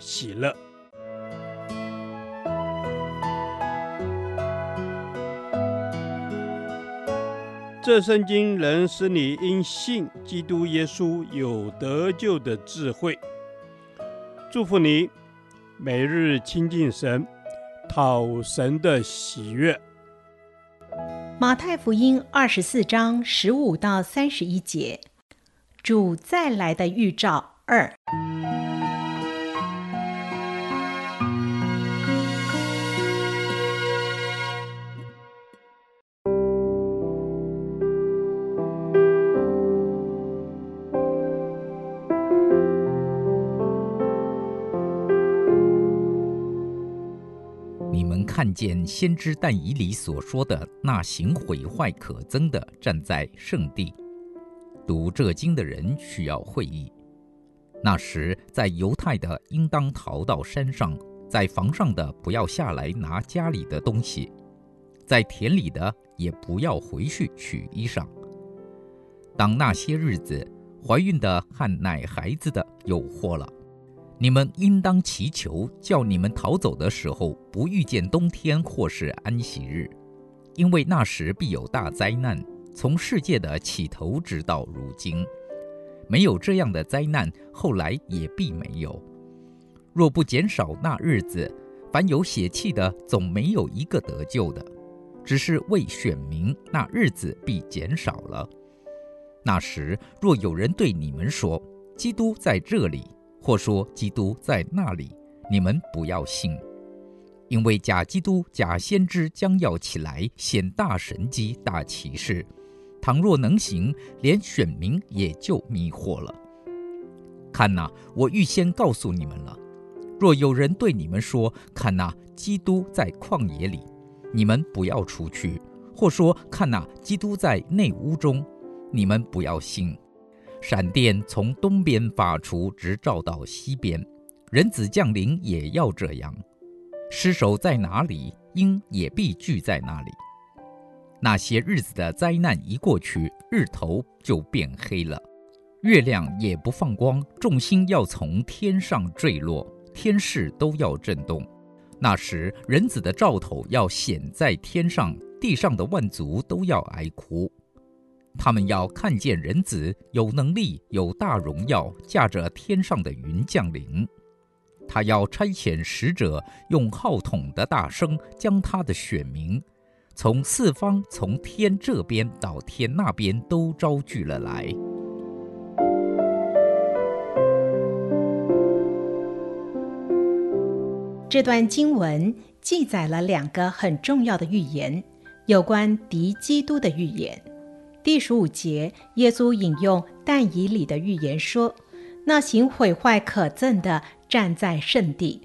喜乐。这圣经能使你因信基督耶稣有得救的智慧。祝福你，每日亲近神，讨神的喜悦。马太福音二十四章十五到三十一节，主再来的预兆二。看见先知但以理所说的那行毁坏可憎的站在圣地，读这经的人需要会意。那时在犹太的应当逃到山上，在房上的不要下来拿家里的东西，在田里的也不要回去取衣裳。当那些日子，怀孕的和奶孩子的有祸了。你们应当祈求，叫你们逃走的时候不遇见冬天或是安息日，因为那时必有大灾难，从世界的起头直到如今，没有这样的灾难，后来也必没有。若不减少那日子，凡有血气的总没有一个得救的，只是为选民，那日子必减少了。那时若有人对你们说，基督在这里。或说基督在那里，你们不要信，因为假基督、假先知将要起来显大神迹、大奇事。倘若能行，连选民也就迷惑了。看哪，我预先告诉你们了。若有人对你们说：“看哪，基督在旷野里”，你们不要出去；或说：“看哪，基督在内屋中”，你们不要信。闪电从东边发出，直照到西边。人子降临也要这样。尸首在哪里，鹰也必聚在那里。那些日子的灾难一过去，日头就变黑了，月亮也不放光，众星要从天上坠落，天势都要震动。那时，人子的兆头要显在天上，地上的万族都要哀哭。他们要看见人子有能力、有大荣耀，驾着天上的云降临。他要差遣使者，用号筒的大声，将他的选民从四方、从天这边到天那边都招聚了来。这段经文记载了两个很重要的预言，有关敌基督的预言。第十五节，耶稣引用但以理的预言说：“那行毁坏可憎的站在圣地。”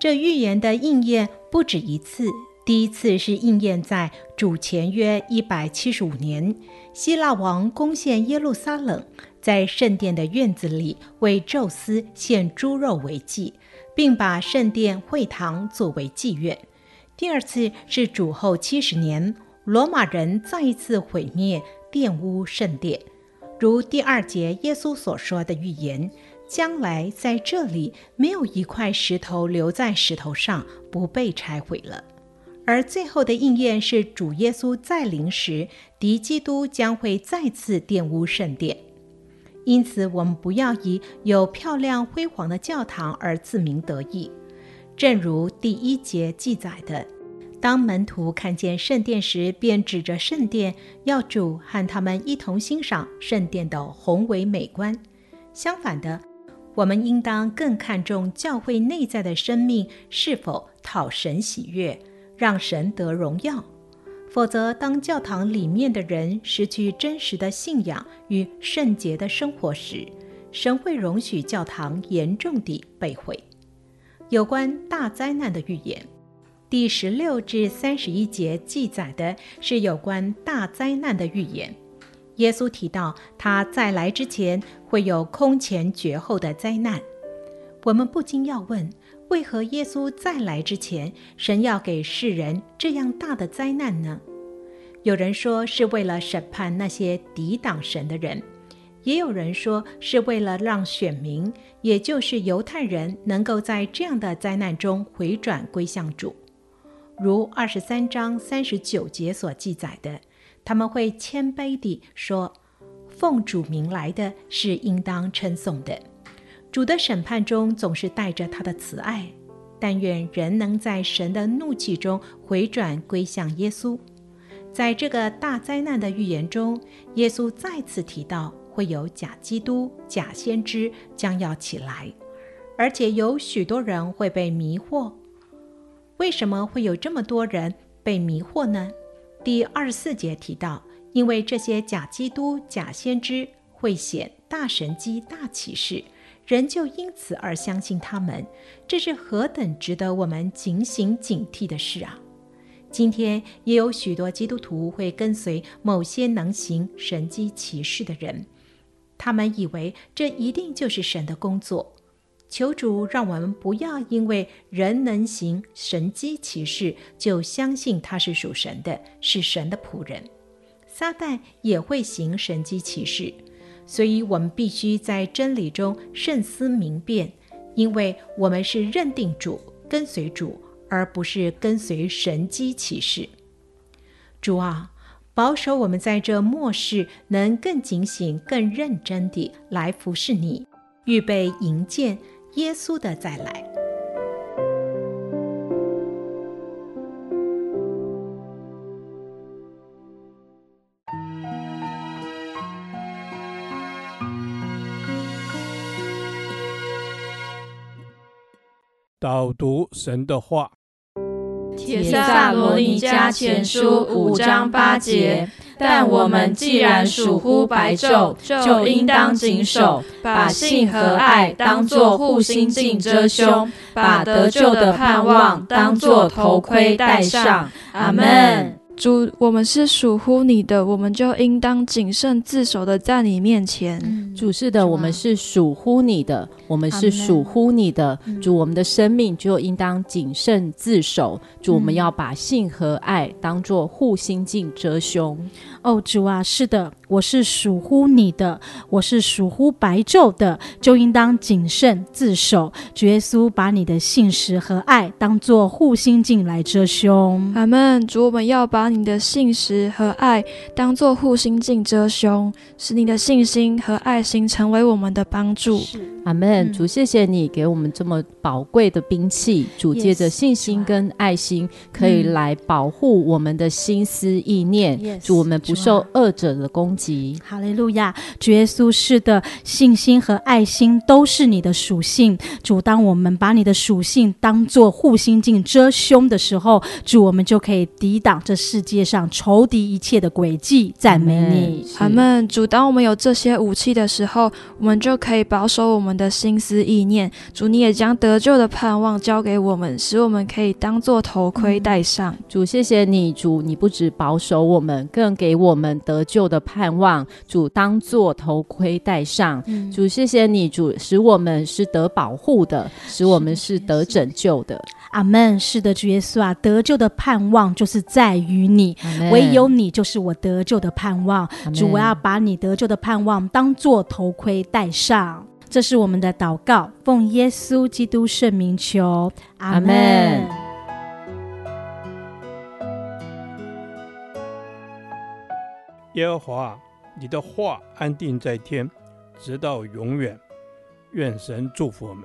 这预言的应验不止一次。第一次是应验在主前约一百七十五年，希腊王攻陷耶路撒冷，在圣殿的院子里为宙斯献猪肉为祭，并把圣殿会堂作为妓院。第二次是主后七十年，罗马人再一次毁灭。玷污圣殿，如第二节耶稣所说的预言，将来在这里没有一块石头留在石头上不被拆毁了。而最后的应验是主耶稣再临时，敌基督将会再次玷污圣殿。因此，我们不要以有漂亮辉煌的教堂而自鸣得意，正如第一节记载的。当门徒看见圣殿时，便指着圣殿，要主和他们一同欣赏圣殿的宏伟美观。相反的，我们应当更看重教会内在的生命是否讨神喜悦，让神得荣耀。否则，当教堂里面的人失去真实的信仰与圣洁的生活时，神会容许教堂严重地被毁。有关大灾难的预言。第十六至三十一节记载的是有关大灾难的预言。耶稣提到他再来之前会有空前绝后的灾难。我们不禁要问：为何耶稣再来之前，神要给世人这样大的灾难呢？有人说是为了审判那些抵挡神的人，也有人说是为了让选民，也就是犹太人，能够在这样的灾难中回转归向主。如二十三章三十九节所记载的，他们会谦卑地说：“奉主名来的是应当称颂的。”主的审判中总是带着他的慈爱，但愿人能在神的怒气中回转归向耶稣。在这个大灾难的预言中，耶稣再次提到会有假基督、假先知将要起来，而且有许多人会被迷惑。为什么会有这么多人被迷惑呢？第二十四节提到，因为这些假基督、假先知会显大神迹、大启示，人就因此而相信他们。这是何等值得我们警醒警惕的事啊！今天也有许多基督徒会跟随某些能行神迹奇事的人，他们以为这一定就是神的工作。求主让我们不要因为人能行神迹奇事，就相信他是属神的，是神的仆人。撒旦也会行神迹奇事，所以我们必须在真理中慎思明辨，因为我们是认定主、跟随主，而不是跟随神迹奇事。主啊，保守我们在这末世能更警醒、更认真地来服侍你，预备迎接。耶稣的再来，导读神的话，《帖撒罗尼迦前书》五章八节。但我们既然属乎白昼，就应当谨守，把性和爱当作护心镜遮胸，把得救的盼望当作头盔戴上。阿门。主，我们是属乎你的，我们就应当谨慎自守的在你面前。嗯、主是的，我们是属乎你的，我们是属乎你的。主，我们的生命就应当谨慎自守。主，我们要把性和爱当做护心镜遮胸。哦，主啊，是的。我是属乎你的，我是属乎白昼的，就应当谨慎自守。主耶稣把你的信实和爱当做护心镜来遮胸。阿门。主，我们要把你的信实和爱当做护心镜遮胸，使你的信心和爱心成为我们的帮助。阿门。主，谢谢你给我们这么宝贵的兵器。主，借着信心跟爱心，可以来保护我们的心思意念。主，我们不受恶者的攻击。哈利路亚，主耶稣是的，信心和爱心都是你的属性。主，当我们把你的属性当做护心镜遮胸的时候，主，我们就可以抵挡这世界上仇敌一切的诡计。赞美你，阿门。主，当我们有这些武器的时候，我们就可以保守我们的心思意念。主，你也将得救的盼望交给我们，使我们可以当做头盔戴上。嗯。主，谢谢你，主，你不止保守我们，更给我们得救的盼望。主，当做头盔戴上。嗯、主，谢谢你，主，使我们是得保护的，使我们是得拯救的。阿门。是的，主耶稣啊，得救的盼望就是在于你，唯有你就是我得救的盼望。主，我要把你得救的盼望当做头盔戴上。这是我们的祷告，奉耶稣基督圣名求。阿门。耶和华，你的话安定在天，直到永远。愿神祝福我们。